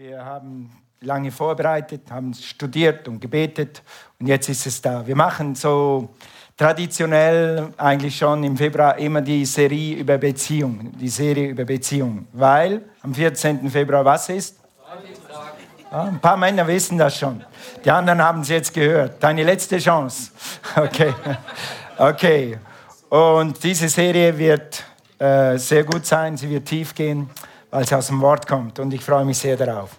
Wir haben lange vorbereitet, haben studiert und gebetet und jetzt ist es da. Wir machen so traditionell eigentlich schon im Februar immer die Serie über Beziehungen, die Serie über Beziehungen, weil am 14. Februar was ist? Ja, ein paar Männer wissen das schon. Die anderen haben es jetzt gehört. Deine letzte Chance. Okay. Okay. Und diese Serie wird äh, sehr gut sein. Sie wird tief gehen weil es aus dem Wort kommt. Und ich freue mich sehr darauf.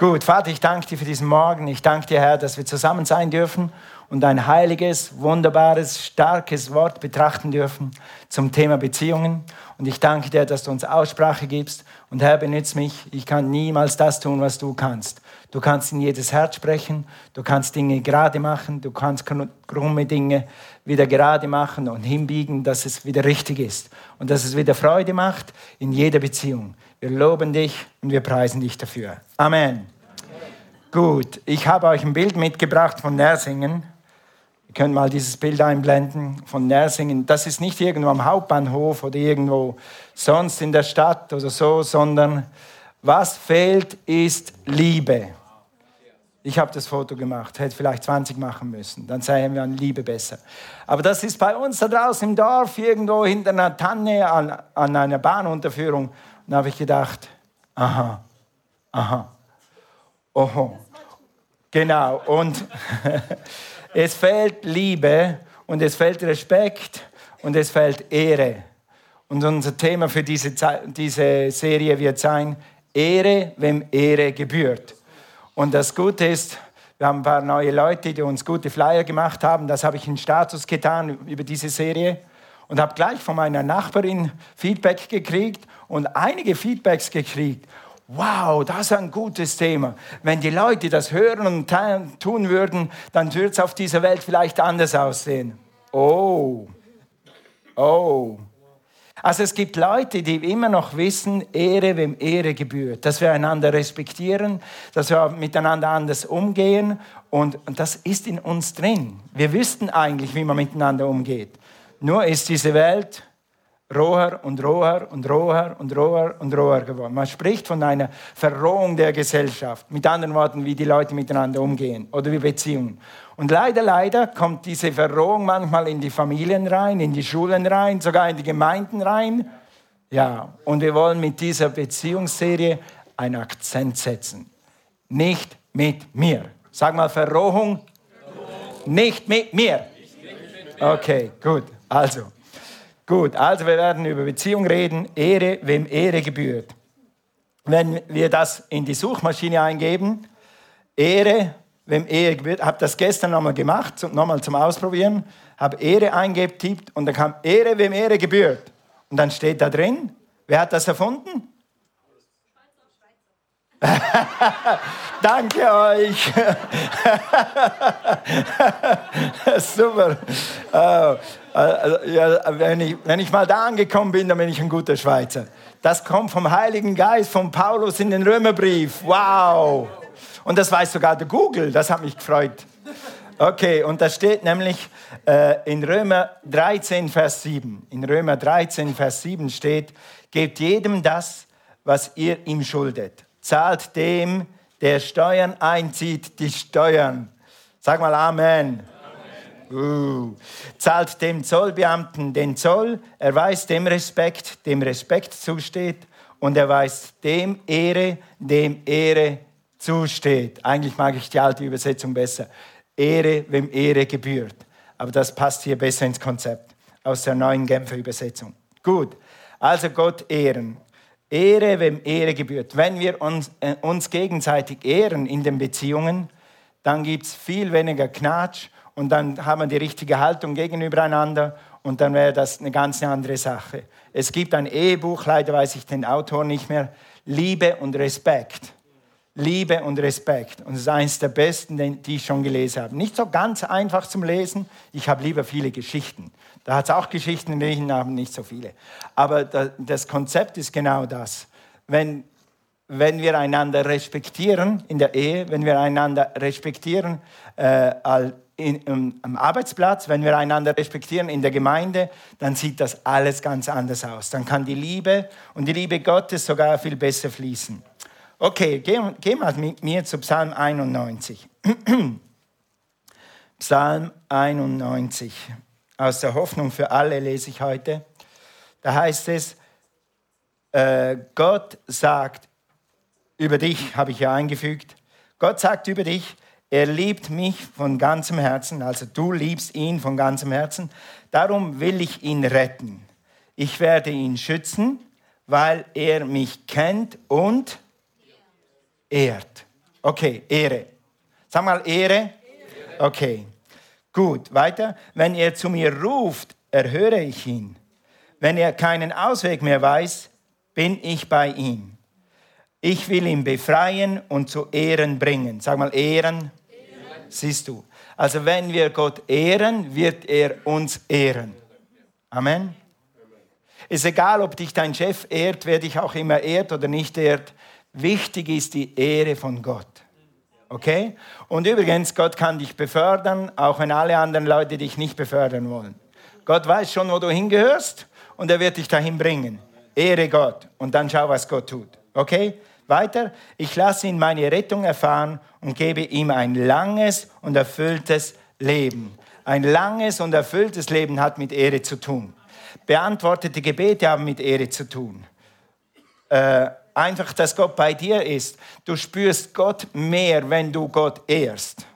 Gut, Vater, ich danke dir für diesen Morgen. Ich danke dir, Herr, dass wir zusammen sein dürfen und ein heiliges, wunderbares, starkes Wort betrachten dürfen zum Thema Beziehungen. Und ich danke dir, dass du uns Aussprache gibst. Und Herr, benütze mich. Ich kann niemals das tun, was du kannst. Du kannst in jedes Herz sprechen. Du kannst Dinge gerade machen. Du kannst krumme Dinge wieder gerade machen und hinbiegen, dass es wieder richtig ist. Und dass es wieder Freude macht in jeder Beziehung. Wir loben dich und wir preisen dich dafür. Amen. Gut, ich habe euch ein Bild mitgebracht von Nersingen. Ihr könnt mal dieses Bild einblenden von Nersingen. Das ist nicht irgendwo am Hauptbahnhof oder irgendwo sonst in der Stadt oder so, sondern was fehlt, ist Liebe. Ich habe das Foto gemacht, hätte vielleicht 20 machen müssen, dann seien wir an Liebe besser. Aber das ist bei uns da draußen im Dorf, irgendwo hinter einer Tanne an, an einer Bahnunterführung. Dann habe ich gedacht, aha, aha, oho. Genau, und es fehlt Liebe und es fehlt Respekt und es fehlt Ehre. Und unser Thema für diese, diese Serie wird sein, Ehre, wem Ehre gebührt. Und das Gute ist, wir haben ein paar neue Leute, die uns gute Flyer gemacht haben. Das habe ich in Status getan über diese Serie und habe gleich von meiner Nachbarin Feedback gekriegt und einige Feedbacks gekriegt. Wow, das ist ein gutes Thema. Wenn die Leute das hören und tun würden, dann würde es auf dieser Welt vielleicht anders aussehen. Oh, oh. Also es gibt Leute, die immer noch wissen, Ehre, wem Ehre gebührt, dass wir einander respektieren, dass wir miteinander anders umgehen und, und das ist in uns drin. Wir wüssten eigentlich, wie man miteinander umgeht. Nur ist diese Welt roher und roher und roher und roher und roher geworden. Man spricht von einer Verrohung der Gesellschaft. Mit anderen Worten, wie die Leute miteinander umgehen oder wie Beziehungen. Und leider, leider kommt diese Verrohung manchmal in die Familien rein, in die Schulen rein, sogar in die Gemeinden rein. Ja, und wir wollen mit dieser Beziehungsserie einen Akzent setzen. Nicht mit mir. Sag mal Verrohung. Verrohung. Nicht mit mir. Okay, gut. Also. Gut, also wir werden über Beziehung reden, Ehre, wem Ehre gebührt. Wenn wir das in die Suchmaschine eingeben, Ehre, wem Ehre gebührt, habe das gestern nochmal gemacht, nochmal zum Ausprobieren, habe Ehre eingetippt und dann kam Ehre, wem Ehre gebührt. Und dann steht da drin, wer hat das erfunden? Danke euch. Super. Oh, ja, wenn, ich, wenn ich mal da angekommen bin, dann bin ich ein guter Schweizer. Das kommt vom Heiligen Geist, von Paulus in den Römerbrief. Wow. Und das weiß sogar der Google. Das hat mich gefreut. Okay, und da steht nämlich äh, in Römer 13, Vers 7. In Römer 13, Vers 7 steht, gebt jedem das, was ihr ihm schuldet zahlt dem, der Steuern einzieht, die Steuern. Sag mal Amen. Uh. Zahlt dem Zollbeamten den Zoll, erweist dem Respekt, dem Respekt zusteht und erweist dem Ehre, dem Ehre zusteht. Eigentlich mag ich die alte Übersetzung besser. Ehre, wem Ehre gebührt. Aber das passt hier besser ins Konzept aus der neuen Genfer Übersetzung. Gut, also Gott ehren. Ehre, wem Ehre gebührt. Wenn wir uns, äh, uns gegenseitig ehren in den Beziehungen, dann gibt es viel weniger Knatsch und dann haben wir die richtige Haltung gegenüber einander und dann wäre das eine ganz andere Sache. Es gibt ein Ehebuch, leider weiß ich den Autor nicht mehr, Liebe und Respekt. Liebe und Respekt. Und es ist eines der besten, die ich schon gelesen habe. Nicht so ganz einfach zum Lesen. Ich habe lieber viele Geschichten. Da hat es auch Geschichten in aber nicht so viele. Aber das Konzept ist genau das. Wenn, wenn wir einander respektieren in der Ehe, wenn wir einander respektieren äh, in, in, am Arbeitsplatz, wenn wir einander respektieren in der Gemeinde, dann sieht das alles ganz anders aus. Dann kann die Liebe und die Liebe Gottes sogar viel besser fließen. Okay, geh, geh mal mit mir zu Psalm 91. Psalm 91. Aus der Hoffnung für alle lese ich heute. Da heißt es, äh, Gott sagt über dich, habe ich ja eingefügt, Gott sagt über dich, er liebt mich von ganzem Herzen, also du liebst ihn von ganzem Herzen, darum will ich ihn retten. Ich werde ihn schützen, weil er mich kennt und ehrt. Okay, Ehre. Sag mal Ehre. Okay, gut, weiter. Wenn er zu mir ruft, erhöre ich ihn. Wenn er keinen Ausweg mehr weiß, bin ich bei ihm. Ich will ihn befreien und zu Ehren bringen. Sag mal Ehren. Siehst du. Also wenn wir Gott ehren, wird er uns ehren. Amen. Ist egal, ob dich dein Chef ehrt, wer dich auch immer ehrt oder nicht ehrt. Wichtig ist die Ehre von Gott. Okay? Und übrigens, Gott kann dich befördern, auch wenn alle anderen Leute dich nicht befördern wollen. Gott weiß schon, wo du hingehörst und er wird dich dahin bringen. Ehre Gott und dann schau, was Gott tut. Okay? Weiter. Ich lasse ihn meine Rettung erfahren und gebe ihm ein langes und erfülltes Leben. Ein langes und erfülltes Leben hat mit Ehre zu tun. Beantwortete Gebete haben mit Ehre zu tun. Äh, einfach, dass Gott bei dir ist. Du spürst Gott mehr, wenn du Gott ehrst.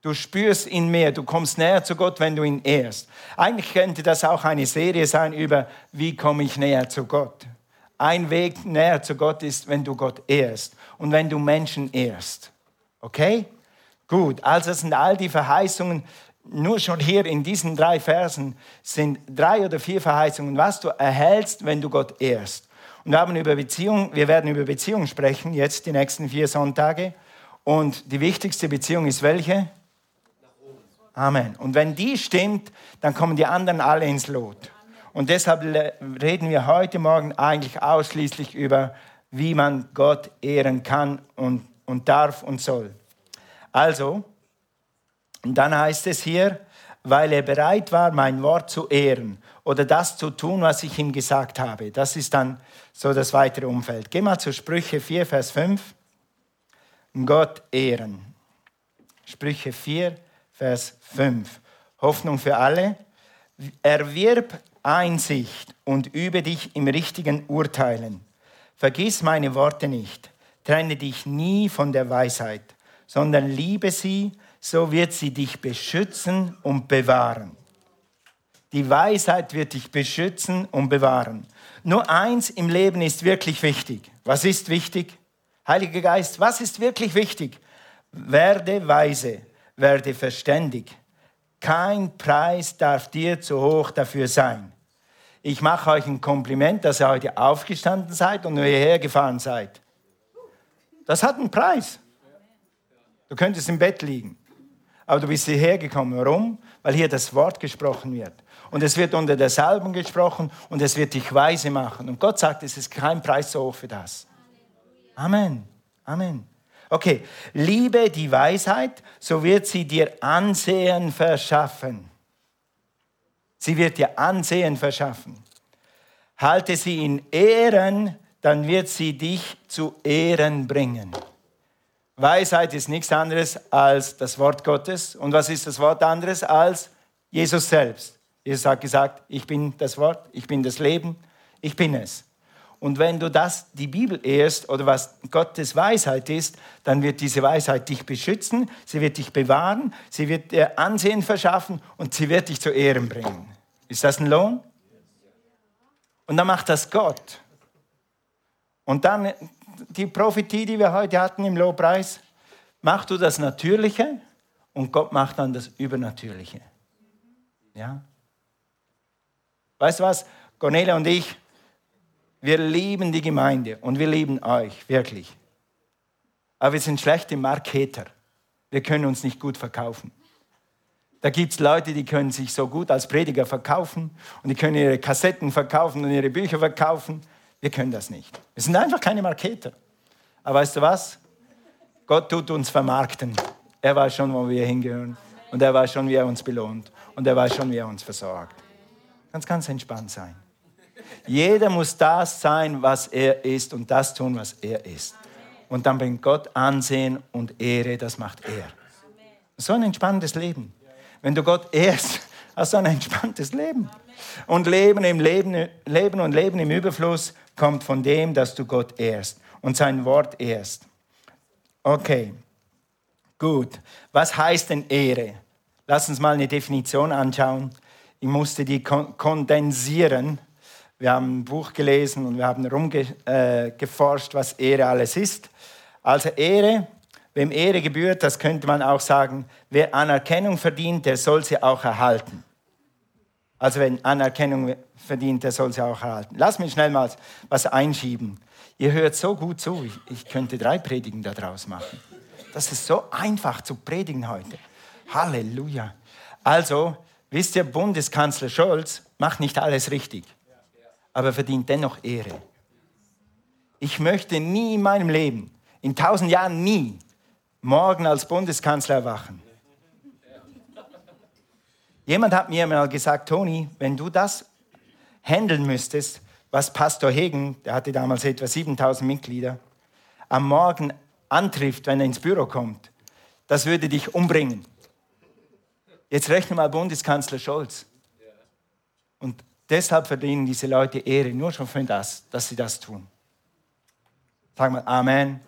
Du spürst ihn mehr, du kommst näher zu Gott, wenn du ihn ehrst. Eigentlich könnte das auch eine Serie sein über, wie komme ich näher zu Gott. Ein Weg näher zu Gott ist, wenn du Gott ehrst und wenn du Menschen ehrst. Okay? Gut, also sind all die Verheißungen, nur schon hier in diesen drei Versen sind drei oder vier Verheißungen, was du erhältst, wenn du Gott ehrst. Und wir haben über Beziehung, wir werden über Beziehung sprechen, jetzt die nächsten vier Sonntage. Und die wichtigste Beziehung ist welche? Amen. Und wenn die stimmt, dann kommen die anderen alle ins Lot. Und deshalb reden wir heute Morgen eigentlich ausschließlich über, wie man Gott ehren kann und, und darf und soll. Also, dann heißt es hier, weil er bereit war, mein Wort zu ehren oder das zu tun, was ich ihm gesagt habe. Das ist dann so das weitere Umfeld. Geh mal zu Sprüche 4, Vers 5. Gott ehren. Sprüche 4, Vers 5. Hoffnung für alle. Erwirb Einsicht und übe dich im richtigen Urteilen. Vergiss meine Worte nicht. Trenne dich nie von der Weisheit, sondern liebe sie, so wird sie dich beschützen und bewahren. Die Weisheit wird dich beschützen und bewahren. Nur eins im Leben ist wirklich wichtig. Was ist wichtig? Heiliger Geist, was ist wirklich wichtig? Werde weise, werde verständig. Kein Preis darf dir zu hoch dafür sein. Ich mache euch ein Kompliment, dass ihr heute aufgestanden seid und hierher gefahren seid. Das hat einen Preis. Du könntest im Bett liegen. Aber du bist hierher gekommen. Warum? Weil hier das Wort gesprochen wird. Und es wird unter der Salbung gesprochen und es wird dich weise machen. Und Gott sagt, es ist kein Preis so hoch für das. Amen. Amen. Okay, liebe die Weisheit, so wird sie dir Ansehen verschaffen. Sie wird dir Ansehen verschaffen. Halte sie in Ehren, dann wird sie dich zu Ehren bringen. Weisheit ist nichts anderes als das Wort Gottes. Und was ist das Wort anderes als Jesus selbst? Jesus hat gesagt, ich bin das Wort, ich bin das Leben, ich bin es. Und wenn du das, die Bibel ehrst oder was Gottes Weisheit ist, dann wird diese Weisheit dich beschützen, sie wird dich bewahren, sie wird dir Ansehen verschaffen und sie wird dich zu Ehren bringen. Ist das ein Lohn? Und dann macht das Gott. Und dann die Prophetie, die wir heute hatten im Lobpreis, machst du das Natürliche und Gott macht dann das Übernatürliche. Ja? Weißt du was? Cornelia und ich, wir lieben die Gemeinde und wir lieben euch, wirklich. Aber wir sind schlechte Marketer. Wir können uns nicht gut verkaufen. Da gibt es Leute, die können sich so gut als Prediger verkaufen und die können ihre Kassetten verkaufen und ihre Bücher verkaufen. Wir können das nicht. Wir sind einfach keine Marketer. Aber weißt du was? Gott tut uns vermarkten. Er weiß schon, wo wir hingehören. Und er weiß schon, wie er uns belohnt. Und er weiß schon, wie er uns versorgt. Ganz, ganz entspannt sein. Jeder muss das sein, was er ist und das tun, was er ist. Und dann bringt Gott Ansehen und Ehre, das macht er. So ein entspanntes Leben. Wenn du Gott ehrst, hast du ein entspanntes Leben. Und Leben im Leben, Leben und Leben im Überfluss kommt von dem, dass du Gott ehrst und sein Wort ehrst. Okay, gut. Was heißt denn Ehre? Lass uns mal eine Definition anschauen. Ich musste die kondensieren. Wir haben ein Buch gelesen und wir haben rumgeforscht, was Ehre alles ist. Also Ehre, wem Ehre gebührt, das könnte man auch sagen, wer Anerkennung verdient, der soll sie auch erhalten. Also wenn Anerkennung verdient, der soll sie auch erhalten. Lass mich schnell mal was einschieben. Ihr hört so gut zu, ich, ich könnte drei Predigen daraus machen. Das ist so einfach zu predigen heute. Halleluja. Also, wisst ihr, Bundeskanzler Scholz macht nicht alles richtig, aber verdient dennoch Ehre. Ich möchte nie in meinem Leben, in tausend Jahren nie, morgen als Bundeskanzler erwachen. Jemand hat mir mal gesagt, Toni, wenn du das handeln müsstest, was Pastor Hegen, der hatte damals etwa 7000 Mitglieder, am Morgen antrifft, wenn er ins Büro kommt, das würde dich umbringen. Jetzt rechne mal Bundeskanzler Scholz. Und deshalb verdienen diese Leute Ehre, nur schon für das, dass sie das tun. Sag mal Amen.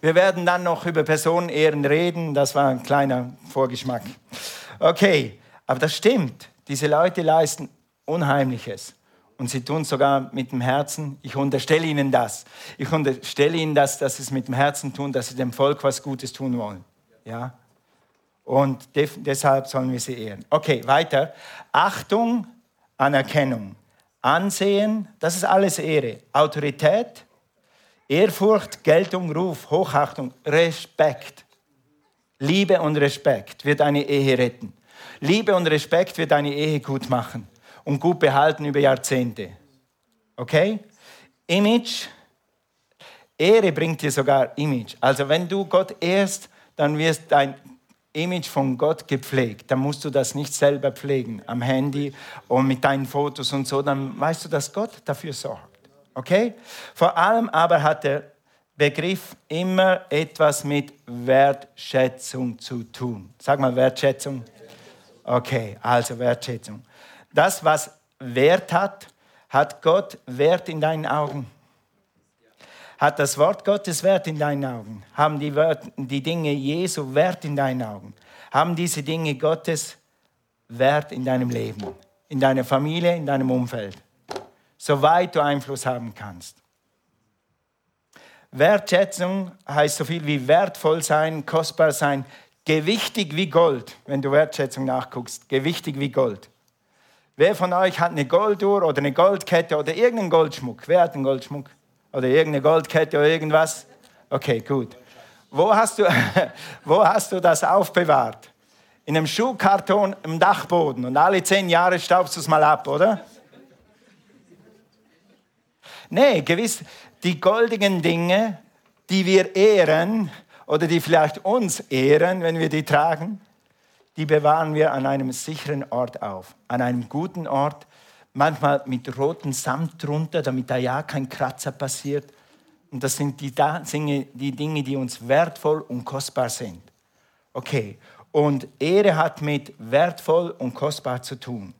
Wir werden dann noch über Personenehren reden, das war ein kleiner Vorgeschmack. Okay, aber das stimmt. Diese Leute leisten Unheimliches. Und sie tun sogar mit dem Herzen. Ich unterstelle ihnen das. Ich unterstelle ihnen das, dass sie es mit dem Herzen tun, dass sie dem Volk was Gutes tun wollen. Ja? Und deshalb sollen wir sie ehren. Okay, weiter. Achtung, Anerkennung. Ansehen, das ist alles Ehre. Autorität, Ehrfurcht, Geltung, Ruf, Hochachtung, Respekt. Liebe und Respekt wird eine Ehe retten. Liebe und Respekt wird eine Ehe gut machen und gut behalten über Jahrzehnte. Okay? Image. Ehre bringt dir sogar Image. Also wenn du Gott ehrst, dann wirst dein Image von Gott gepflegt. Dann musst du das nicht selber pflegen am Handy und mit deinen Fotos und so. Dann weißt du, dass Gott dafür sorgt. Okay? Vor allem aber hat der Begriff immer etwas mit Wertschätzung zu tun. Sag mal Wertschätzung. Okay, also Wertschätzung. Das, was Wert hat, hat Gott Wert in deinen Augen. Hat das Wort Gottes Wert in deinen Augen? Haben die, Wört, die Dinge Jesu Wert in deinen Augen? Haben diese Dinge Gottes Wert in deinem Leben, in deiner Familie, in deinem Umfeld? Soweit du Einfluss haben kannst. Wertschätzung heißt so viel wie wertvoll sein, kostbar sein, gewichtig wie Gold, wenn du Wertschätzung nachguckst, gewichtig wie Gold. Wer von euch hat eine Golduhr oder eine Goldkette oder irgendeinen Goldschmuck? Wer hat einen Goldschmuck? Oder irgendeine Goldkette oder irgendwas? Okay, gut. Wo hast du, wo hast du das aufbewahrt? In einem Schuhkarton im Dachboden und alle zehn Jahre staubst du es mal ab, oder? Nee, gewiss, die goldigen Dinge, die wir ehren oder die vielleicht uns ehren, wenn wir die tragen, die bewahren wir an einem sicheren Ort auf, an einem guten Ort, manchmal mit rotem Samt drunter, damit da ja kein Kratzer passiert. Und das sind die, Dinge, die Dinge, die uns wertvoll und kostbar sind. Okay, und Ehre hat mit wertvoll und kostbar zu tun.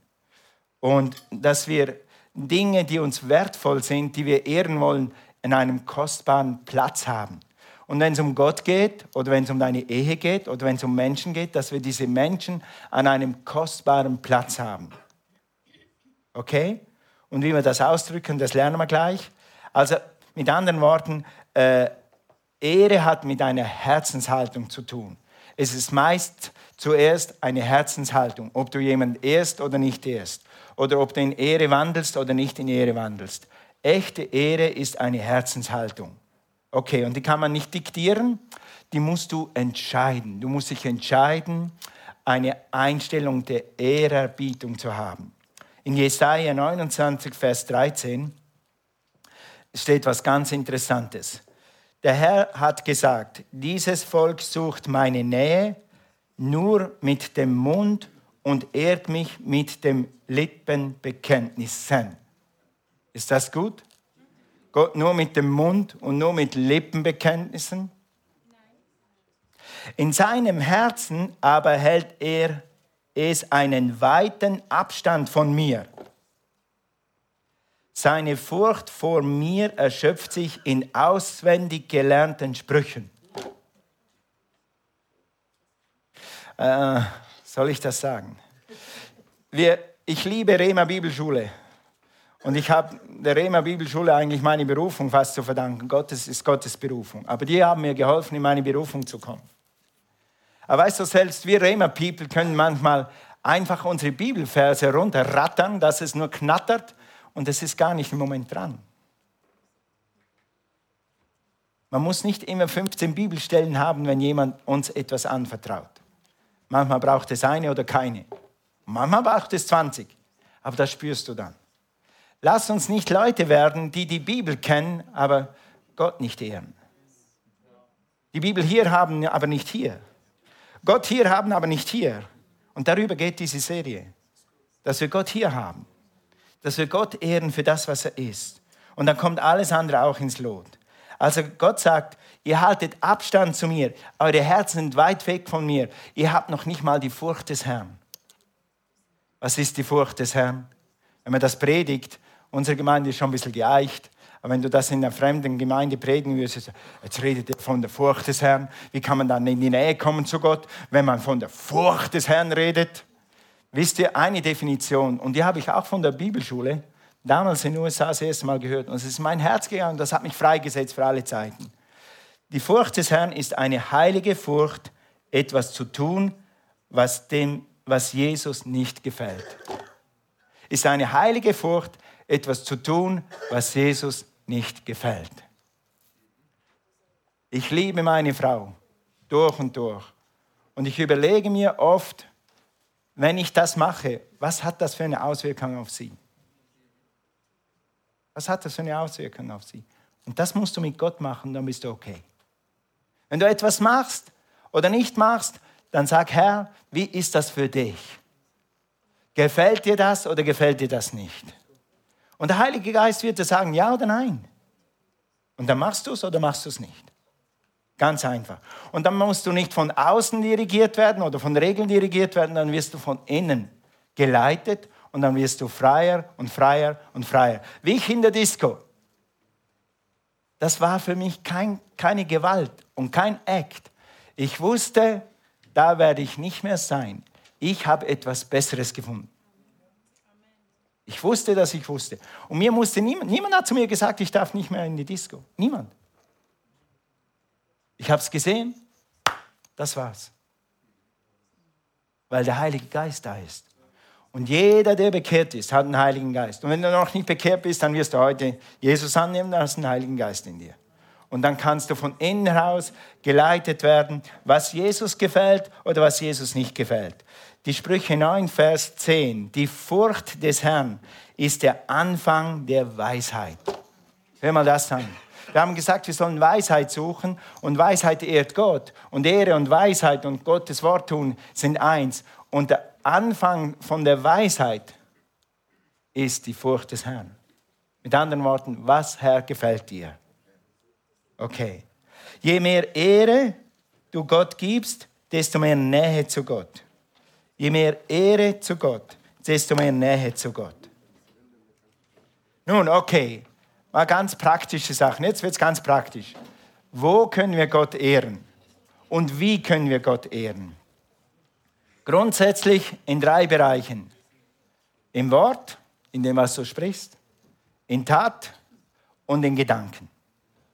Und dass wir Dinge, die uns wertvoll sind, die wir ehren wollen, in einem kostbaren Platz haben. Und wenn es um Gott geht oder wenn es um deine Ehe geht oder wenn es um Menschen geht, dass wir diese Menschen an einem kostbaren Platz haben. Okay? Und wie wir das ausdrücken, das lernen wir gleich. Also mit anderen Worten, äh, Ehre hat mit einer Herzenshaltung zu tun. Es ist meist zuerst eine Herzenshaltung, ob du jemanden ehrst oder nicht ehrst. Oder ob du in Ehre wandelst oder nicht in Ehre wandelst. Echte Ehre ist eine Herzenshaltung. Okay, und die kann man nicht diktieren, die musst du entscheiden. Du musst dich entscheiden, eine Einstellung der Ehrerbietung zu haben. In Jesaja 29, Vers 13 steht was ganz Interessantes. Der Herr hat gesagt, dieses Volk sucht meine Nähe nur mit dem Mund und ehrt mich mit dem Lippenbekenntnissen. Ist das gut? Gott nur mit dem Mund und nur mit Lippenbekenntnissen? In seinem Herzen aber hält er es einen weiten Abstand von mir. Seine Furcht vor mir erschöpft sich in auswendig gelernten Sprüchen. Äh, soll ich das sagen? Wir, ich liebe Rema Bibelschule. Und ich habe der Rema Bibelschule eigentlich meine Berufung fast zu verdanken. Gottes ist Gottes Berufung. Aber die haben mir geholfen, in meine Berufung zu kommen. Aber weißt du, selbst wir Rema People können manchmal einfach unsere Bibelverse runterrattern, dass es nur knattert und es ist gar nicht im Moment dran. Man muss nicht immer 15 Bibelstellen haben, wenn jemand uns etwas anvertraut. Manchmal braucht es eine oder keine. Manchmal braucht es 20. Aber das spürst du dann. Lass uns nicht Leute werden, die die Bibel kennen, aber Gott nicht ehren. Die Bibel hier haben, aber nicht hier. Gott hier haben, aber nicht hier. Und darüber geht diese Serie. Dass wir Gott hier haben. Dass wir Gott ehren für das, was er ist. Und dann kommt alles andere auch ins Lot. Also Gott sagt, ihr haltet Abstand zu mir, eure Herzen sind weit weg von mir. Ihr habt noch nicht mal die Furcht des Herrn. Was ist die Furcht des Herrn? Wenn man das predigt, Unsere Gemeinde ist schon ein bisschen geeicht. Aber wenn du das in einer fremden Gemeinde predigen würdest, jetzt redet ihr von der Furcht des Herrn. Wie kann man dann in die Nähe kommen zu Gott, wenn man von der Furcht des Herrn redet? Wisst ihr, eine Definition, und die habe ich auch von der Bibelschule, damals in den USA das erste Mal gehört. Und es ist mein Herz gegangen, das hat mich freigesetzt für alle Zeiten. Die Furcht des Herrn ist eine heilige Furcht, etwas zu tun, was dem, was Jesus nicht gefällt. Ist eine heilige Furcht, etwas zu tun, was Jesus nicht gefällt. Ich liebe meine Frau durch und durch. Und ich überlege mir oft, wenn ich das mache, was hat das für eine Auswirkung auf sie? Was hat das für eine Auswirkung auf sie? Und das musst du mit Gott machen, dann bist du okay. Wenn du etwas machst oder nicht machst, dann sag, Herr, wie ist das für dich? Gefällt dir das oder gefällt dir das nicht? Und der Heilige Geist wird dir sagen, ja oder nein. Und dann machst du es oder machst du es nicht. Ganz einfach. Und dann musst du nicht von außen dirigiert werden oder von Regeln dirigiert werden, dann wirst du von innen geleitet und dann wirst du freier und freier und freier. Wie ich in der Disco. Das war für mich kein, keine Gewalt und kein Act. Ich wusste, da werde ich nicht mehr sein. Ich habe etwas Besseres gefunden. Ich wusste, dass ich wusste. Und mir musste niemand, niemand hat zu mir gesagt, ich darf nicht mehr in die Disco. Niemand. Ich habe es gesehen, das war's. Weil der Heilige Geist da ist. Und jeder, der bekehrt ist, hat einen Heiligen Geist. Und wenn du noch nicht bekehrt bist, dann wirst du heute Jesus annehmen, dann hast du einen Heiligen Geist in dir. Und dann kannst du von innen heraus geleitet werden, was Jesus gefällt oder was Jesus nicht gefällt. Die Sprüche 9, Vers 10. Die Furcht des Herrn ist der Anfang der Weisheit. Hör mal das an. Wir haben gesagt, wir sollen Weisheit suchen und Weisheit ehrt Gott. Und Ehre und Weisheit und Gottes Wort tun sind eins. Und der Anfang von der Weisheit ist die Furcht des Herrn. Mit anderen Worten, was Herr gefällt dir? Okay. Je mehr Ehre du Gott gibst, desto mehr Nähe zu Gott. Je mehr Ehre zu Gott, desto mehr Nähe zu Gott. Nun, okay, mal ganz praktische Sachen. Jetzt wird es ganz praktisch. Wo können wir Gott ehren? Und wie können wir Gott ehren? Grundsätzlich in drei Bereichen. Im Wort, in dem, was du sprichst, in Tat und in Gedanken.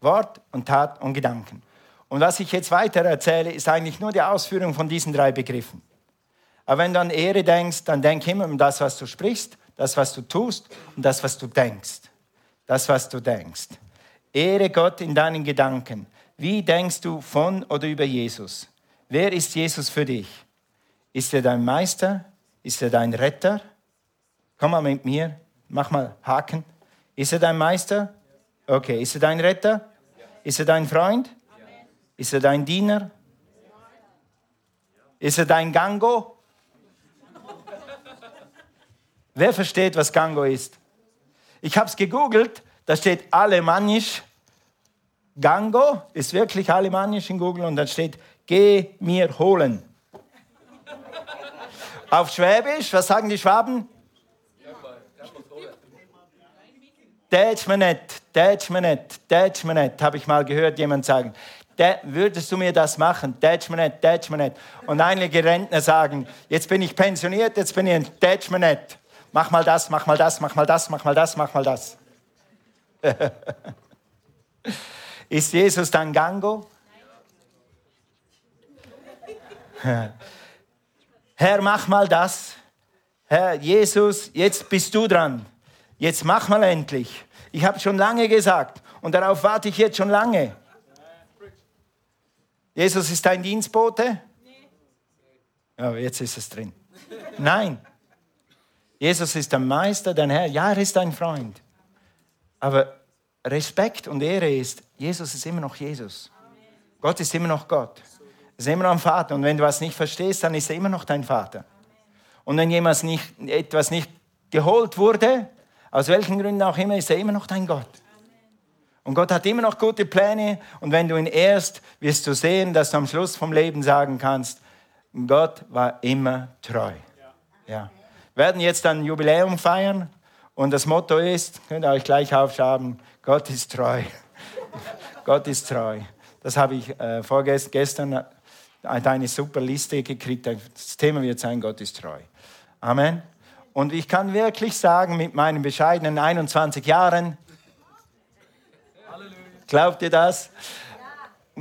Wort und Tat und Gedanken. Und was ich jetzt weiter erzähle, ist eigentlich nur die Ausführung von diesen drei Begriffen. Aber wenn du an Ehre denkst, dann denk immer um das, was du sprichst, das, was du tust und das, was du denkst. Das, was du denkst. Ehre Gott in deinen Gedanken. Wie denkst du von oder über Jesus? Wer ist Jesus für dich? Ist er dein Meister? Ist er dein Retter? Komm mal mit mir, mach mal Haken. Ist er dein Meister? Okay, ist er dein Retter? Ist er dein Freund? Ist er dein Diener? Ist er dein Gango? Wer versteht, was Gango ist? Ich habe es gegoogelt. Da steht alemannisch. Gango ist wirklich alemannisch in Google und dann steht, geh mir holen. Auf Schwäbisch, was sagen die Schwaben? Tätsch mir nicht, habe ich mal gehört jemand sagen. Würdest du mir das machen? Tätsch mir. Und einige Rentner sagen, jetzt bin ich pensioniert, jetzt bin ich ein tätsch. Mach mal das, mach mal das, mach mal das, mach mal das, mach mal das. Ist Jesus dein Gango? Herr, mach mal das. Herr Jesus, jetzt bist du dran. Jetzt mach mal endlich. Ich habe schon lange gesagt und darauf warte ich jetzt schon lange. Jesus ist dein Dienstbote? Ja, jetzt ist es drin. Nein. Jesus ist der Meister, dein Herr. Ja, er ist dein Freund. Aber Respekt und Ehre ist, Jesus ist immer noch Jesus. Gott ist immer noch Gott. Er ist immer noch ein Vater. Und wenn du was nicht verstehst, dann ist er immer noch dein Vater. Und wenn jemand nicht, etwas nicht geholt wurde, aus welchen Gründen auch immer, ist er immer noch dein Gott. Und Gott hat immer noch gute Pläne. Und wenn du ihn ehrst, wirst du sehen, dass du am Schluss vom Leben sagen kannst, Gott war immer treu. Ja. Wir werden jetzt ein Jubiläum feiern. Und das Motto ist, könnt ihr euch gleich aufschreiben, Gott ist treu. Gott ist treu. Das habe ich äh, vorgestern eine super Liste gekriegt. Das Thema wird sein, Gott ist treu. Amen. Und ich kann wirklich sagen, mit meinen bescheidenen 21 Jahren, glaubt ihr das?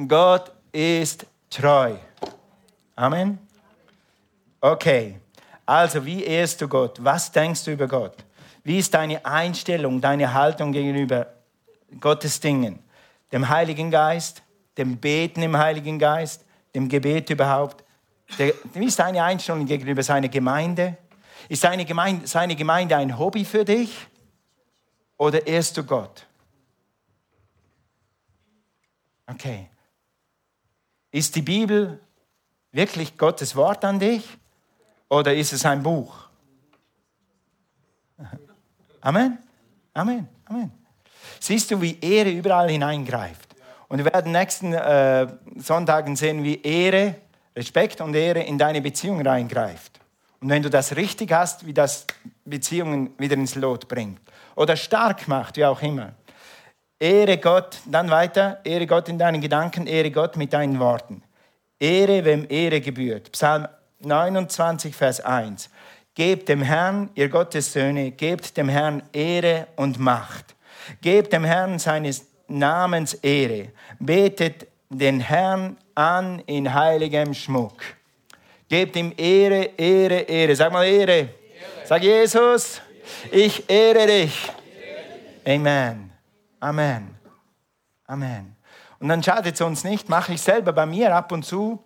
Gott ist treu. Amen. Okay, also wie ehrst du Gott? Was denkst du über Gott? Wie ist deine Einstellung, deine Haltung gegenüber Gottes Dingen? Dem Heiligen Geist, dem Beten im Heiligen Geist, dem Gebet überhaupt? Wie ist deine Einstellung gegenüber seiner Gemeinde? Ist seine Gemeinde, seine Gemeinde ein Hobby für dich oder ehrst du Gott? Okay. Ist die Bibel wirklich Gottes Wort an dich oder ist es ein Buch? Amen. Amen. Amen. Siehst du, wie Ehre überall hineingreift? Und wir werden nächsten äh, Sonntagen sehen, wie Ehre, Respekt und Ehre in deine Beziehung reingreift. Und wenn du das richtig hast, wie das Beziehungen wieder ins Lot bringt oder stark macht, wie auch immer. Ehre Gott, dann weiter, ehre Gott in deinen Gedanken, ehre Gott mit deinen Worten. Ehre, wem Ehre gebührt. Psalm 29, Vers 1. Gebt dem Herrn, ihr Gottes Söhne, gebt dem Herrn Ehre und Macht. Gebt dem Herrn seines Namens Ehre. Betet den Herrn an in heiligem Schmuck. Gebt ihm Ehre, Ehre, Ehre. Sag mal Ehre. Ehre. Sag Jesus, ich ehre dich. Amen. Amen. Amen. Und dann schadet es uns nicht, mache ich selber bei mir ab und zu,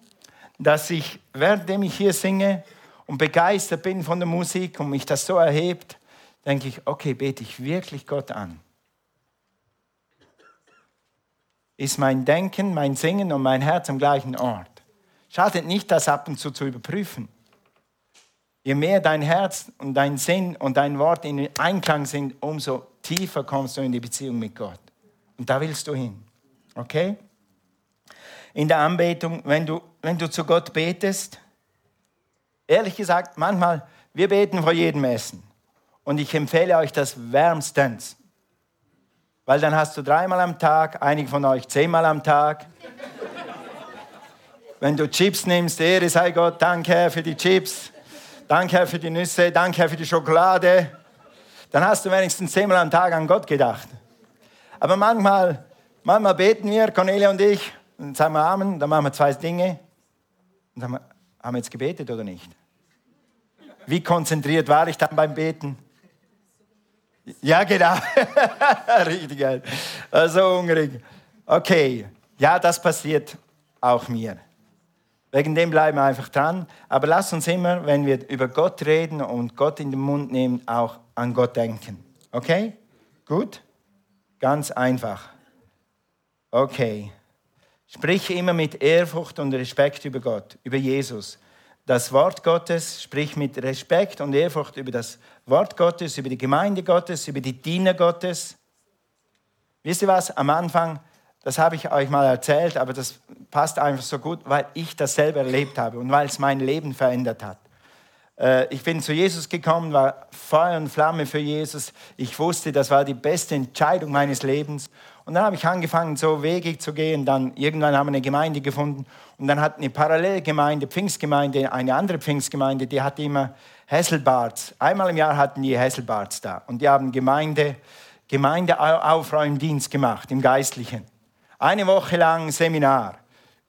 dass ich, währenddem ich hier singe und begeistert bin von der Musik und mich das so erhebt, denke ich, okay, bete ich wirklich Gott an. Ist mein Denken, mein Singen und mein Herz am gleichen Ort? Schadet nicht, das ab und zu zu überprüfen. Je mehr dein Herz und dein Sinn und dein Wort in Einklang sind, umso tiefer kommst du in die Beziehung mit Gott. Und da willst du hin. Okay? In der Anbetung, wenn du, wenn du zu Gott betest, ehrlich gesagt, manchmal, wir beten vor jedem Essen. Und ich empfehle euch das wärmstens. Weil dann hast du dreimal am Tag, einige von euch zehnmal am Tag, wenn du Chips nimmst, Ehre sei Gott, danke Herr für die Chips, danke Herr für die Nüsse, danke Herr für die Schokolade, dann hast du wenigstens zehnmal am Tag an Gott gedacht. Aber manchmal, manchmal beten wir, Cornelia und ich, und sagen wir Amen, dann machen wir zwei Dinge. Und wir, haben wir jetzt gebetet oder nicht? Wie konzentriert war ich dann beim Beten? Ja, genau. Richtig geil. So hungrig. Okay, ja, das passiert auch mir. Wegen dem bleiben wir einfach dran. Aber lass uns immer, wenn wir über Gott reden und Gott in den Mund nehmen, auch an Gott denken. Okay? Gut? Ganz einfach. Okay. Sprich immer mit Ehrfurcht und Respekt über Gott, über Jesus. Das Wort Gottes, sprich mit Respekt und Ehrfurcht über das Wort Gottes, über die Gemeinde Gottes, über die Diener Gottes. Wisst ihr was? Am Anfang, das habe ich euch mal erzählt, aber das passt einfach so gut, weil ich das selber erlebt habe und weil es mein Leben verändert hat. Äh, ich bin zu Jesus gekommen, war Feuer und Flamme für Jesus. Ich wusste, das war die beste Entscheidung meines Lebens. Und dann habe ich angefangen, so Wege zu gehen. Dann irgendwann haben wir eine Gemeinde gefunden. Und dann hat eine Parallelgemeinde, Pfingstgemeinde, eine andere Pfingstgemeinde, die hatte immer Hesselbarts. Einmal im Jahr hatten die Hesselbarts da. Und die haben Gemeinde, Gemeindeaufräumdienst gemacht im Geistlichen. Eine Woche lang Seminar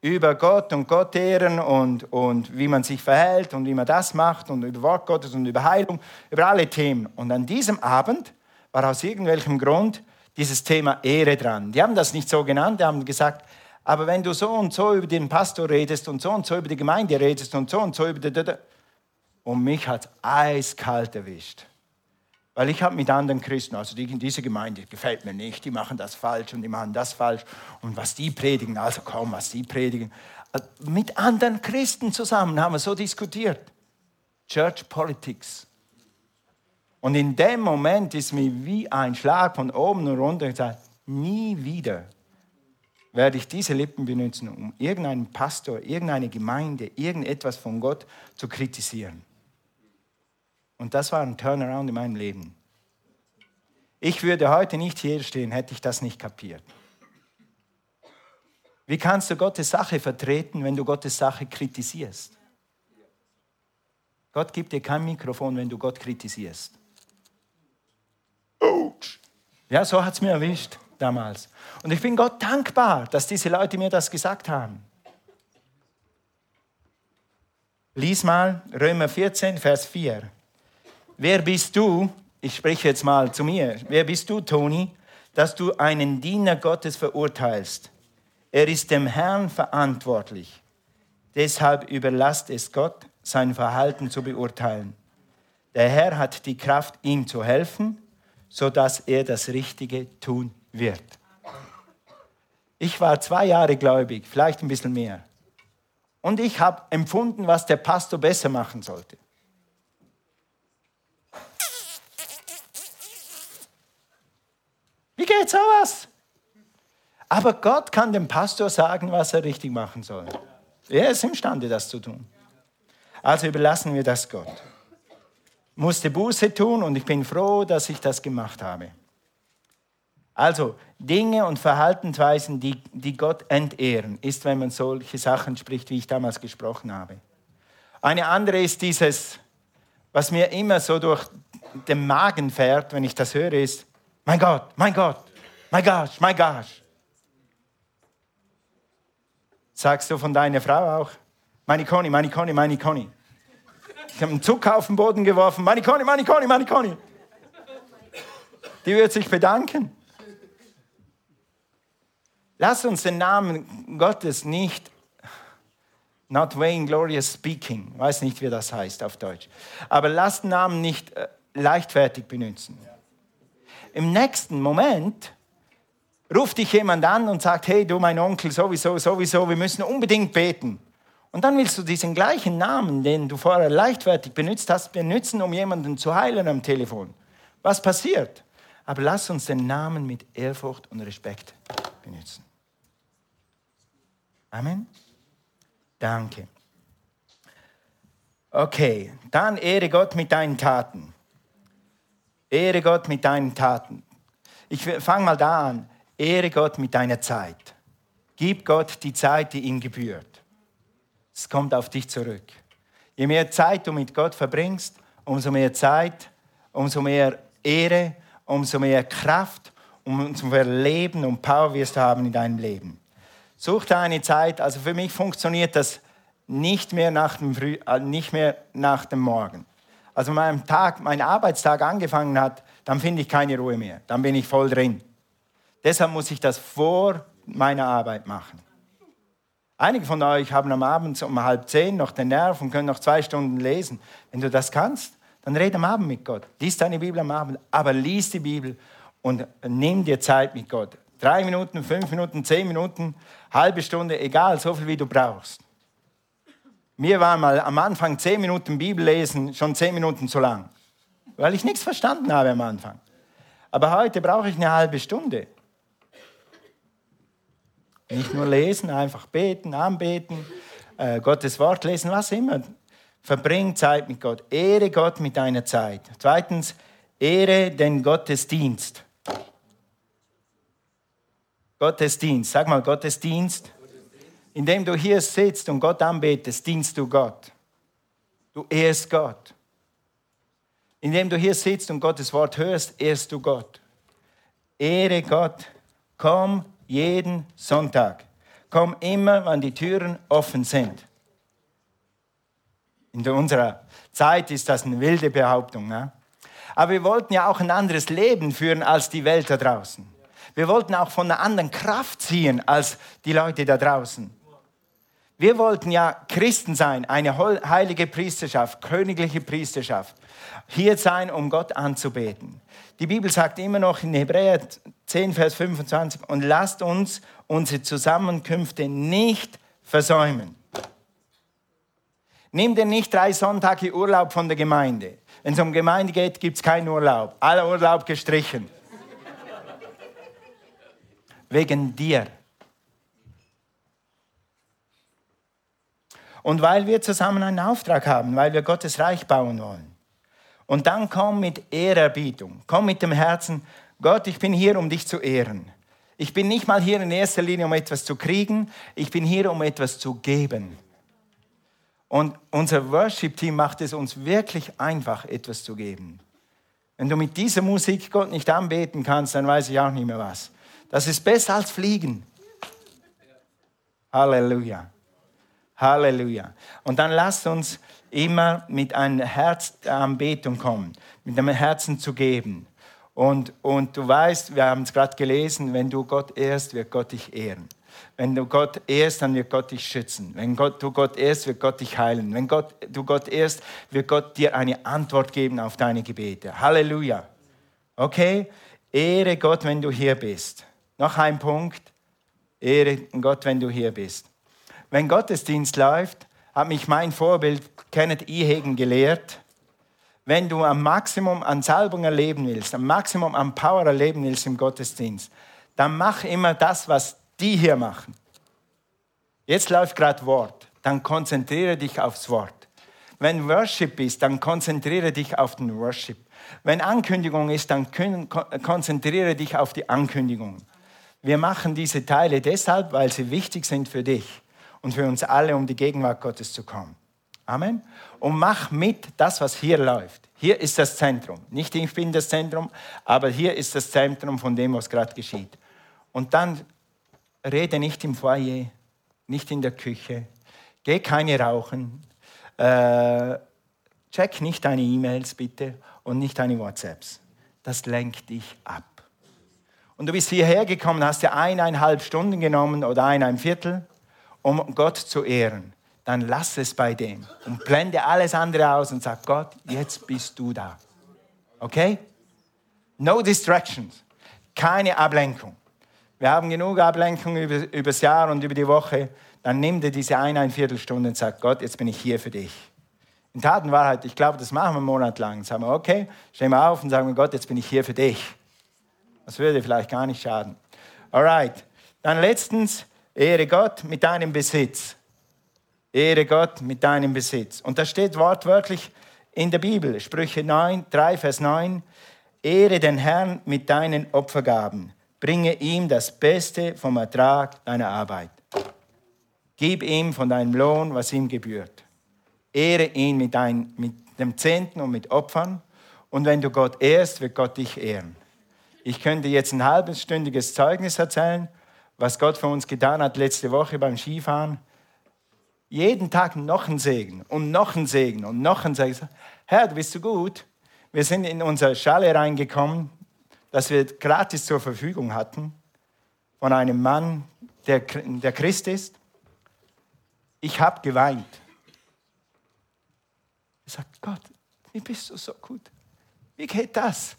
über Gott und Gott ehren und, und wie man sich verhält und wie man das macht und über Wort Gottes und über Heilung, über alle Themen. Und an diesem Abend war aus irgendwelchem Grund dieses Thema Ehre dran. Die haben das nicht so genannt, die haben gesagt, aber wenn du so und so über den Pastor redest und so und so über die Gemeinde redest und so und so über die... Und mich hat eiskalt erwischt. Weil ich habe mit anderen Christen, also die, diese Gemeinde gefällt mir nicht, die machen das falsch und die machen das falsch. Und was die predigen, also kaum was die predigen. Mit anderen Christen zusammen haben wir so diskutiert. Church Politics. Und in dem Moment ist mir wie ein Schlag von oben und runter gesagt, nie wieder werde ich diese Lippen benutzen, um irgendeinen Pastor, irgendeine Gemeinde, irgendetwas von Gott zu kritisieren. Und das war ein Turnaround in meinem Leben. Ich würde heute nicht hier stehen, hätte ich das nicht kapiert. Wie kannst du Gottes Sache vertreten, wenn du Gottes Sache kritisierst? Gott gibt dir kein Mikrofon, wenn du Gott kritisierst. Ja, so hat es mir erwischt damals. Und ich bin Gott dankbar, dass diese Leute mir das gesagt haben. Lies mal Römer 14, Vers 4. Wer bist du, ich spreche jetzt mal zu mir, wer bist du, Toni, dass du einen Diener Gottes verurteilst? Er ist dem Herrn verantwortlich. Deshalb überlasst es Gott, sein Verhalten zu beurteilen. Der Herr hat die Kraft, ihm zu helfen sodass er das Richtige tun wird. Ich war zwei Jahre gläubig, vielleicht ein bisschen mehr. Und ich habe empfunden, was der Pastor besser machen sollte. Wie geht sowas? Aber Gott kann dem Pastor sagen, was er richtig machen soll. Er ist imstande, das zu tun. Also überlassen wir das Gott musste Buße tun und ich bin froh, dass ich das gemacht habe. Also Dinge und Verhaltensweisen, die, die Gott entehren, ist, wenn man solche Sachen spricht, wie ich damals gesprochen habe. Eine andere ist dieses, was mir immer so durch den Magen fährt, wenn ich das höre, ist, mein Gott, mein Gott, mein gosh, mein gosh. Sagst du von deiner Frau auch, meine Conny, meine Conny, meine Conny. Ich habe einen Zucker auf den Boden geworfen. Conny, Money Conny. Die wird sich bedanken. Lass uns den Namen Gottes nicht, not vain glorious speaking, weiß nicht, wie das heißt auf Deutsch, aber lass den Namen nicht äh, leichtfertig benutzen. Im nächsten Moment ruft dich jemand an und sagt, hey du mein Onkel, sowieso, sowieso, wir müssen unbedingt beten. Und dann willst du diesen gleichen Namen, den du vorher leichtfertig benutzt hast, benutzen, um jemanden zu heilen am Telefon. Was passiert? Aber lass uns den Namen mit Ehrfurcht und Respekt benutzen. Amen. Danke. Okay, dann ehre Gott mit deinen Taten. Ehre Gott mit deinen Taten. Ich fange mal da an. Ehre Gott mit deiner Zeit. Gib Gott die Zeit, die ihm gebührt. Es kommt auf dich zurück. Je mehr Zeit du mit Gott verbringst, umso mehr Zeit, umso mehr Ehre, umso mehr Kraft, umso mehr Leben und Power wirst du haben in deinem Leben. Such dir eine Zeit, also für mich funktioniert das nicht mehr nach dem, Früh, äh, nicht mehr nach dem Morgen. Also mein Tag, mein Arbeitstag angefangen hat, dann finde ich keine Ruhe mehr. Dann bin ich voll drin. Deshalb muss ich das vor meiner Arbeit machen. Einige von euch haben am Abend um halb zehn noch den Nerv und können noch zwei Stunden lesen. Wenn du das kannst, dann red am Abend mit Gott. Lies deine Bibel am Abend, aber lies die Bibel und nimm dir Zeit mit Gott. Drei Minuten, fünf Minuten, zehn Minuten, halbe Stunde, egal, so viel wie du brauchst. Mir war mal am Anfang zehn Minuten Bibel lesen schon zehn Minuten zu lang, weil ich nichts verstanden habe am Anfang. Aber heute brauche ich eine halbe Stunde. Nicht nur lesen, einfach beten, anbeten, äh, Gottes Wort lesen, was immer. Verbring Zeit mit Gott. Ehre Gott mit deiner Zeit. Zweitens, ehre den Gottesdienst. Gottesdienst. Sag mal Gottesdienst. Indem du hier sitzt und Gott anbetest, dienst du Gott. Du ehrst Gott. Indem du hier sitzt und Gottes Wort hörst, ehrst du Gott. Ehre Gott. Komm jeden Sonntag. Komm immer, wenn die Türen offen sind. In unserer Zeit ist das eine wilde Behauptung. Ne? Aber wir wollten ja auch ein anderes Leben führen als die Welt da draußen. Wir wollten auch von einer anderen Kraft ziehen als die Leute da draußen. Wir wollten ja Christen sein, eine heilige Priesterschaft, königliche Priesterschaft. Hier sein, um Gott anzubeten. Die Bibel sagt immer noch in Hebräer 10, Vers 25, und lasst uns unsere Zusammenkünfte nicht versäumen. Nimm dir nicht drei Sonntage Urlaub von der Gemeinde. Wenn es um Gemeinde geht, gibt es keinen Urlaub. Aller Urlaub gestrichen. Wegen dir. Und weil wir zusammen einen Auftrag haben, weil wir Gottes Reich bauen wollen. Und dann komm mit Ehrerbietung. Komm mit dem Herzen, Gott, ich bin hier, um dich zu ehren. Ich bin nicht mal hier in erster Linie, um etwas zu kriegen. Ich bin hier, um etwas zu geben. Und unser Worship-Team macht es uns wirklich einfach, etwas zu geben. Wenn du mit dieser Musik Gott nicht anbeten kannst, dann weiß ich auch nicht mehr was. Das ist besser als Fliegen. Halleluja. Halleluja. Und dann lasst uns immer mit einem Herz der Anbetung kommen, mit einem Herzen zu geben. Und, und du weißt, wir haben es gerade gelesen, wenn du Gott ehrst, wird Gott dich ehren. Wenn du Gott ehrst, dann wird Gott dich schützen. Wenn Gott, du Gott ehrst, wird Gott dich heilen. Wenn Gott, du Gott ehrst, wird Gott dir eine Antwort geben auf deine Gebete. Halleluja. Okay? Ehre Gott, wenn du hier bist. Noch ein Punkt. Ehre Gott, wenn du hier bist. Wenn Gottesdienst läuft, hat mich mein Vorbild Kenneth Ihegen gelehrt, wenn du am Maximum an Salbung erleben willst, am Maximum an Power erleben willst im Gottesdienst, dann mach immer das, was die hier machen. Jetzt läuft gerade Wort, dann konzentriere dich aufs Wort. Wenn Worship ist, dann konzentriere dich auf den Worship. Wenn Ankündigung ist, dann konzentriere dich auf die Ankündigung. Wir machen diese Teile deshalb, weil sie wichtig sind für dich und für uns alle, um die Gegenwart Gottes zu kommen. Amen. Und mach mit das, was hier läuft. Hier ist das Zentrum. Nicht ich bin das Zentrum, aber hier ist das Zentrum von dem, was gerade geschieht. Und dann rede nicht im Foyer, nicht in der Küche, geh keine rauchen, äh, check nicht deine E-Mails bitte und nicht deine WhatsApps. Das lenkt dich ab. Und du bist hierher gekommen, hast dir eineinhalb Stunden genommen oder ein Viertel, um Gott zu ehren. Dann lass es bei dem und blende alles andere aus und sag, Gott, jetzt bist du da. Okay? No distractions. Keine Ablenkung. Wir haben genug Ablenkung über, über Jahr und über die Woche. Dann nimm dir diese eine, ein Viertelstunde und sag, Gott, jetzt bin ich hier für dich. In Tat und Wahrheit, ich glaube, das machen wir einen Monat lang. Sagen wir, okay, stehen wir auf und sagen wir, Gott, jetzt bin ich hier für dich. Das würde vielleicht gar nicht schaden. Alright. Dann letztens, ehre Gott mit deinem Besitz. Ehre Gott mit deinem Besitz. Und das steht wortwörtlich in der Bibel, Sprüche 9, 3, Vers 9. Ehre den Herrn mit deinen Opfergaben Bringe ihm das Beste vom Ertrag deiner Arbeit. Gib ihm von deinem Lohn, was ihm gebührt. Ehre ihn mit, ein, mit dem Zehnten und mit Opfern. Und wenn du Gott ehrst, wird Gott dich ehren. Ich könnte jetzt ein halbstündiges Zeugnis erzählen, was Gott für uns getan hat letzte Woche beim Skifahren. Jeden Tag noch ein Segen und noch ein Segen und noch ein Segen. Herr, du bist so gut. Wir sind in unsere Schale reingekommen, das wir gratis zur Verfügung hatten, von einem Mann, der, der Christ ist. Ich habe geweint. Ich sagt, Gott, wie bist du so gut? Wie geht das?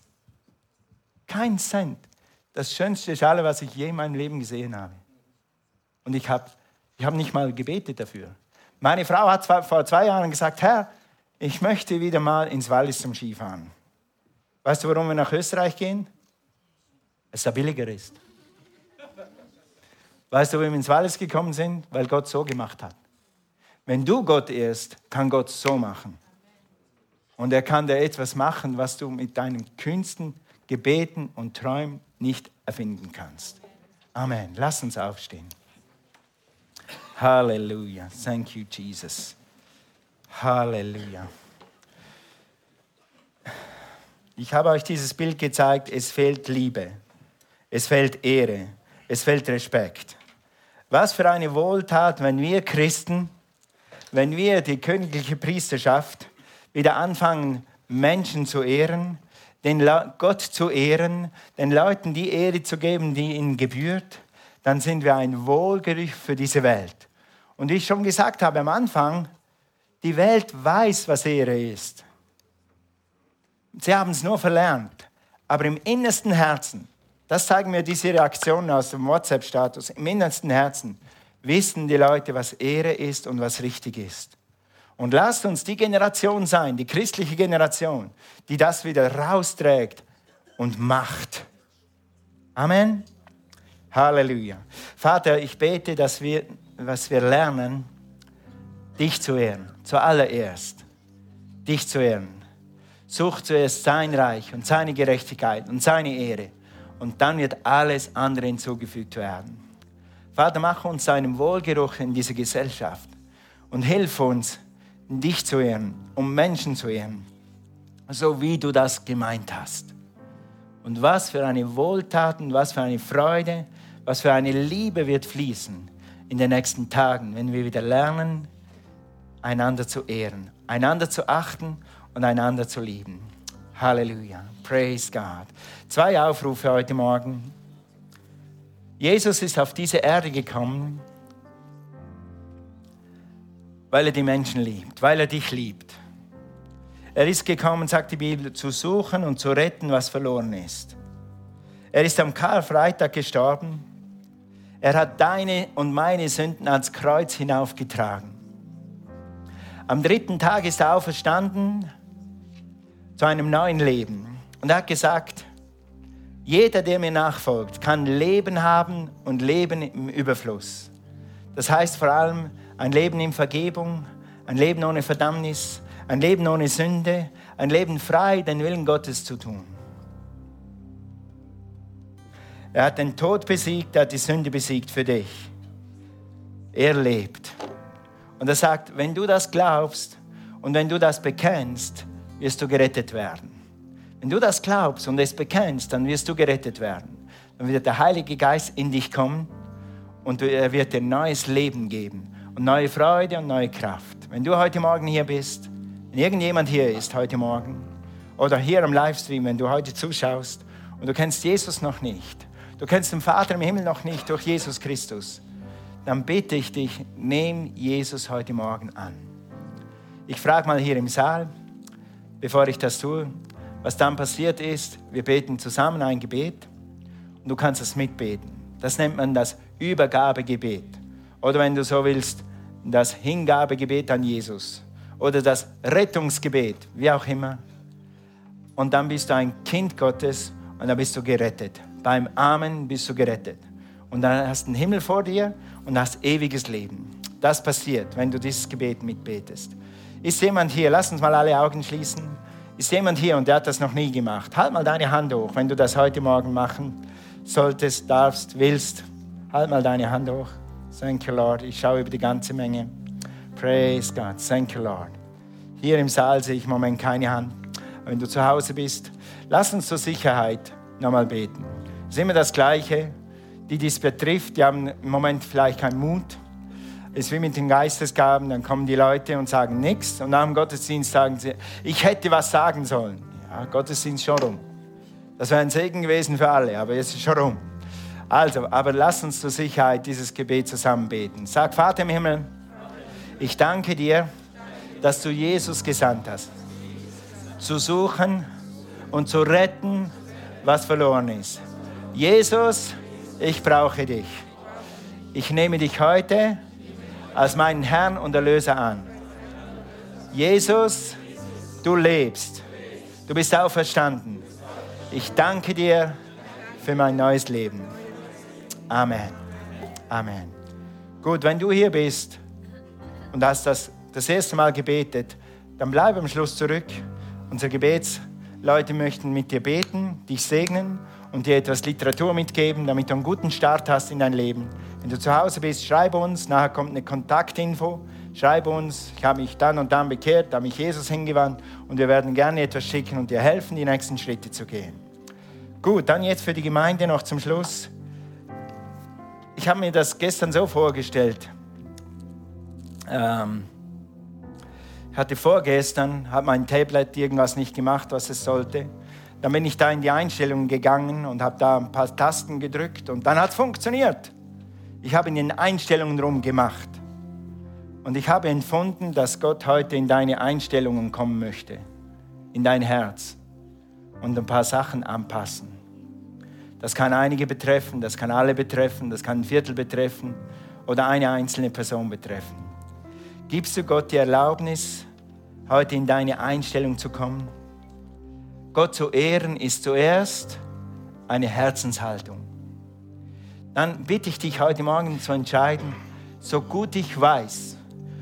Kein Cent. Das schönste Schale, was ich je in meinem Leben gesehen habe. Und ich habe ich hab nicht mal gebetet dafür. Meine Frau hat vor zwei Jahren gesagt, Herr, ich möchte wieder mal ins Wallis zum Skifahren. Weißt du, warum wir nach Österreich gehen? es da billiger ist. Weißt du, wie wir ins Wallis gekommen sind? Weil Gott so gemacht hat. Wenn du Gott ehrst, kann Gott so machen. Und er kann dir etwas machen, was du mit deinen Künsten, Gebeten und Träumen nicht erfinden kannst. Amen. Lass uns aufstehen. Halleluja. Thank you, Jesus. Halleluja. Ich habe euch dieses Bild gezeigt. Es fehlt Liebe. Es fehlt Ehre. Es fehlt Respekt. Was für eine Wohltat, wenn wir Christen, wenn wir die königliche Priesterschaft wieder anfangen, Menschen zu ehren, den Gott zu ehren, den Leuten die Ehre zu geben, die ihnen gebührt, dann sind wir ein Wohlgerücht für diese Welt. Und wie ich schon gesagt habe am Anfang, die Welt weiß, was Ehre ist. Sie haben es nur verlernt. Aber im innersten Herzen, das zeigen mir diese Reaktionen aus dem WhatsApp-Status, im innersten Herzen wissen die Leute, was Ehre ist und was richtig ist. Und lasst uns die Generation sein, die christliche Generation, die das wieder rausträgt und macht. Amen. Halleluja. Vater, ich bete, dass wir, was wir lernen, dich zu ehren, zuallererst, dich zu ehren. Such zuerst sein Reich und seine Gerechtigkeit und seine Ehre und dann wird alles andere hinzugefügt werden. Vater, mach uns einen Wohlgeruch in dieser Gesellschaft und hilf uns, dich zu ehren, um Menschen zu ehren, so wie du das gemeint hast. Und was für eine Wohltat und was für eine Freude, was für eine Liebe wird fließen in den nächsten Tagen, wenn wir wieder lernen, einander zu ehren, einander zu achten und einander zu lieben. Halleluja. Praise God. Zwei Aufrufe heute Morgen. Jesus ist auf diese Erde gekommen, weil er die Menschen liebt, weil er dich liebt. Er ist gekommen, sagt die Bibel, zu suchen und zu retten, was verloren ist. Er ist am Karfreitag gestorben. Er hat deine und meine Sünden ans Kreuz hinaufgetragen. Am dritten Tag ist er auferstanden zu einem neuen Leben. Und er hat gesagt, jeder, der mir nachfolgt, kann Leben haben und Leben im Überfluss. Das heißt vor allem, ein Leben in Vergebung, ein Leben ohne Verdammnis, ein Leben ohne Sünde, ein Leben frei, den Willen Gottes zu tun. Er hat den Tod besiegt, er hat die Sünde besiegt für dich. Er lebt. Und er sagt, wenn du das glaubst und wenn du das bekennst, wirst du gerettet werden. Wenn du das glaubst und es bekennst, dann wirst du gerettet werden. Dann wird der Heilige Geist in dich kommen und er wird dir neues Leben geben und neue Freude und neue Kraft. Wenn du heute Morgen hier bist, wenn irgendjemand hier ist heute Morgen oder hier am Livestream, wenn du heute zuschaust und du kennst Jesus noch nicht, du kennst den Vater im Himmel noch nicht durch Jesus Christus, dann bitte ich dich, nimm Jesus heute Morgen an. Ich frage mal hier im Saal, bevor ich das tue, was dann passiert ist, wir beten zusammen ein Gebet und du kannst es mitbeten. Das nennt man das Übergabegebet. Oder wenn du so willst, das Hingabegebet an Jesus oder das Rettungsgebet, wie auch immer. Und dann bist du ein Kind Gottes und dann bist du gerettet. Beim Amen bist du gerettet. Und dann hast du den Himmel vor dir und hast ewiges Leben. Das passiert, wenn du dieses Gebet mitbetest. Ist jemand hier? Lass uns mal alle Augen schließen. Ist jemand hier und der hat das noch nie gemacht? Halt mal deine Hand hoch, wenn du das heute Morgen machen solltest, darfst, willst. Halt mal deine Hand hoch. Thank you, Lord. Ich schaue über die ganze Menge. Praise God. Thank you, Lord. Hier im Saal sehe ich im Moment keine Hand. Wenn du zu Hause bist, lass uns zur Sicherheit nochmal beten. Es ist immer das Gleiche. Die, die es betrifft, die haben im Moment vielleicht keinen Mut. Es ist wie mit den Geistesgaben, dann kommen die Leute und sagen nichts. Und nach dem Gottesdienst sagen sie, ich hätte was sagen sollen. Ja, Gottesdienst schon rum. Das wäre ein Segen gewesen für alle, aber jetzt ist schon rum. Also, aber lass uns zur Sicherheit dieses Gebet zusammen beten. Sag, Vater im Himmel, ich danke dir, dass du Jesus gesandt hast, zu suchen und zu retten, was verloren ist. Jesus, ich brauche dich. Ich nehme dich heute als meinen Herrn und Erlöser an. Jesus, du lebst. Du bist auferstanden. Ich danke dir für mein neues Leben. Amen. Amen. Gut, wenn du hier bist und hast das das erste Mal gebetet, dann bleib am Schluss zurück. Unsere Gebetsleute möchten mit dir beten, dich segnen und dir etwas Literatur mitgeben, damit du einen guten Start hast in dein Leben. Wenn du zu Hause bist, schreib uns, nachher kommt eine Kontaktinfo. Schreib uns, ich habe mich dann und dann bekehrt, da mich Jesus hingewandt und wir werden gerne etwas schicken und dir helfen, die nächsten Schritte zu gehen. Gut, dann jetzt für die Gemeinde noch zum Schluss. Ich habe mir das gestern so vorgestellt. Ähm, hatte vorgestern, hat mein Tablet irgendwas nicht gemacht, was es sollte. Dann bin ich da in die Einstellungen gegangen und habe da ein paar Tasten gedrückt und dann hat es funktioniert. Ich habe in den Einstellungen rumgemacht. Und ich habe empfunden, dass Gott heute in deine Einstellungen kommen möchte, in dein Herz und ein paar Sachen anpassen. Das kann einige betreffen, das kann alle betreffen, das kann ein Viertel betreffen oder eine einzelne Person betreffen. Gibst du Gott die Erlaubnis, heute in deine Einstellung zu kommen? Gott zu ehren ist zuerst eine Herzenshaltung. Dann bitte ich dich heute Morgen zu entscheiden, so gut ich weiß,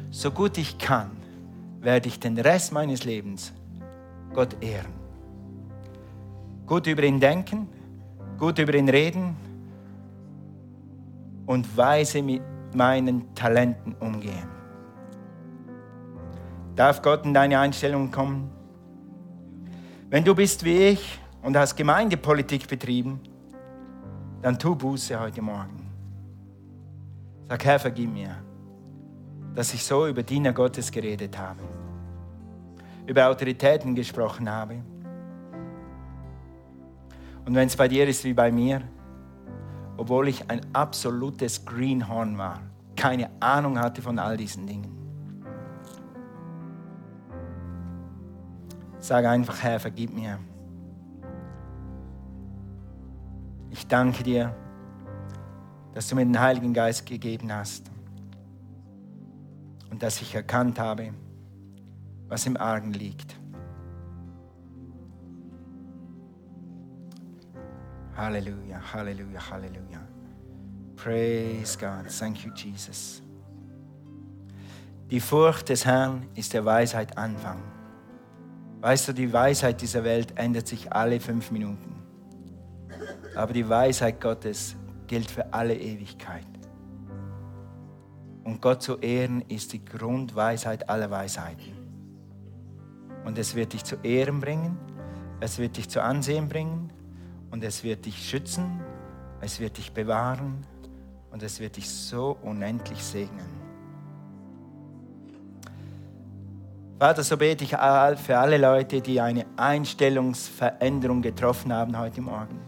so gut ich kann, werde ich den Rest meines Lebens Gott ehren. Gut über ihn denken, gut über ihn reden und weise mit meinen Talenten umgehen. Darf Gott in deine Einstellung kommen? Wenn du bist wie ich und hast Gemeindepolitik betrieben, dann tu Buße heute Morgen. Sag, Herr, vergib mir, dass ich so über Diener Gottes geredet habe, über Autoritäten gesprochen habe. Und wenn es bei dir ist wie bei mir, obwohl ich ein absolutes Greenhorn war, keine Ahnung hatte von all diesen Dingen. Sag einfach, Herr, vergib mir. Ich danke dir, dass du mir den Heiligen Geist gegeben hast und dass ich erkannt habe, was im Argen liegt. Halleluja, Halleluja, Halleluja. Praise God. Thank you, Jesus. Die Furcht des Herrn ist der Weisheit Anfang. Weißt du, die Weisheit dieser Welt ändert sich alle fünf Minuten. Aber die Weisheit Gottes gilt für alle Ewigkeit. Und Gott zu ehren ist die Grundweisheit aller Weisheiten. Und es wird dich zu Ehren bringen, es wird dich zu Ansehen bringen und es wird dich schützen, es wird dich bewahren und es wird dich so unendlich segnen. Vater, so bete ich für alle Leute, die eine Einstellungsveränderung getroffen haben heute Morgen.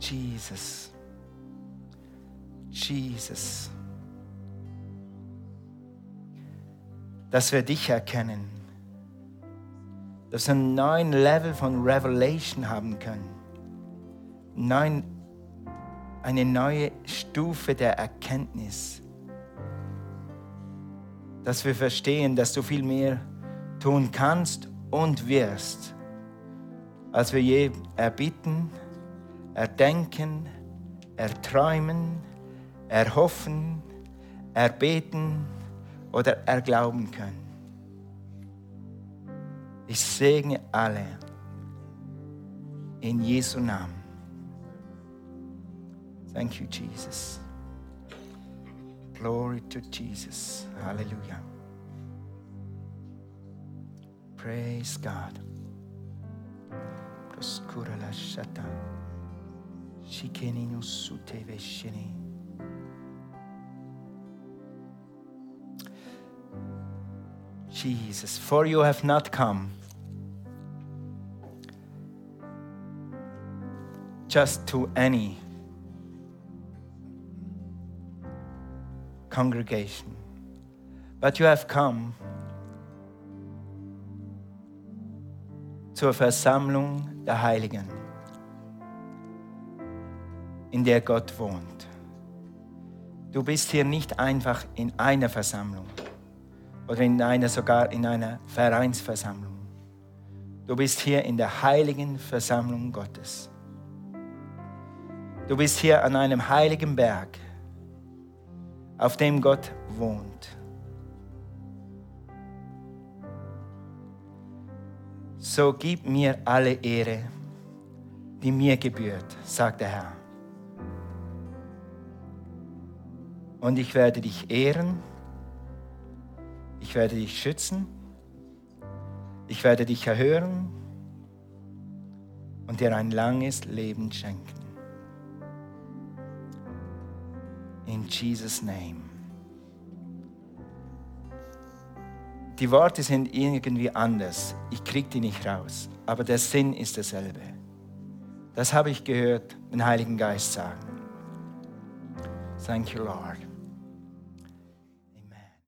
Jesus. Jesus. Dass wir dich erkennen. Dass wir einen neuen Level von Revelation haben können. Neun, eine neue Stufe der Erkenntnis. Dass wir verstehen, dass du viel mehr tun kannst und wirst, als wir je erbitten erdenken, erträumen, erhoffen, erbeten oder erglauben können. Ich segne alle in Jesu Namen. Thank you, Jesus. Glory to Jesus. Hallelujah. Praise God. Proskura la shatan. Jesus, for you have not come just to any congregation, but you have come zur Versammlung der Heiligen in der Gott wohnt. Du bist hier nicht einfach in einer Versammlung oder in einer sogar in einer Vereinsversammlung. Du bist hier in der heiligen Versammlung Gottes. Du bist hier an einem heiligen Berg, auf dem Gott wohnt. So gib mir alle Ehre, die mir gebührt, sagt der Herr. Und ich werde dich ehren, ich werde dich schützen, ich werde dich erhören und dir ein langes Leben schenken. In Jesus' name. Die Worte sind irgendwie anders. Ich kriege die nicht raus. Aber der Sinn ist derselbe. Das habe ich gehört, den Heiligen Geist sagen. Thank you, Lord.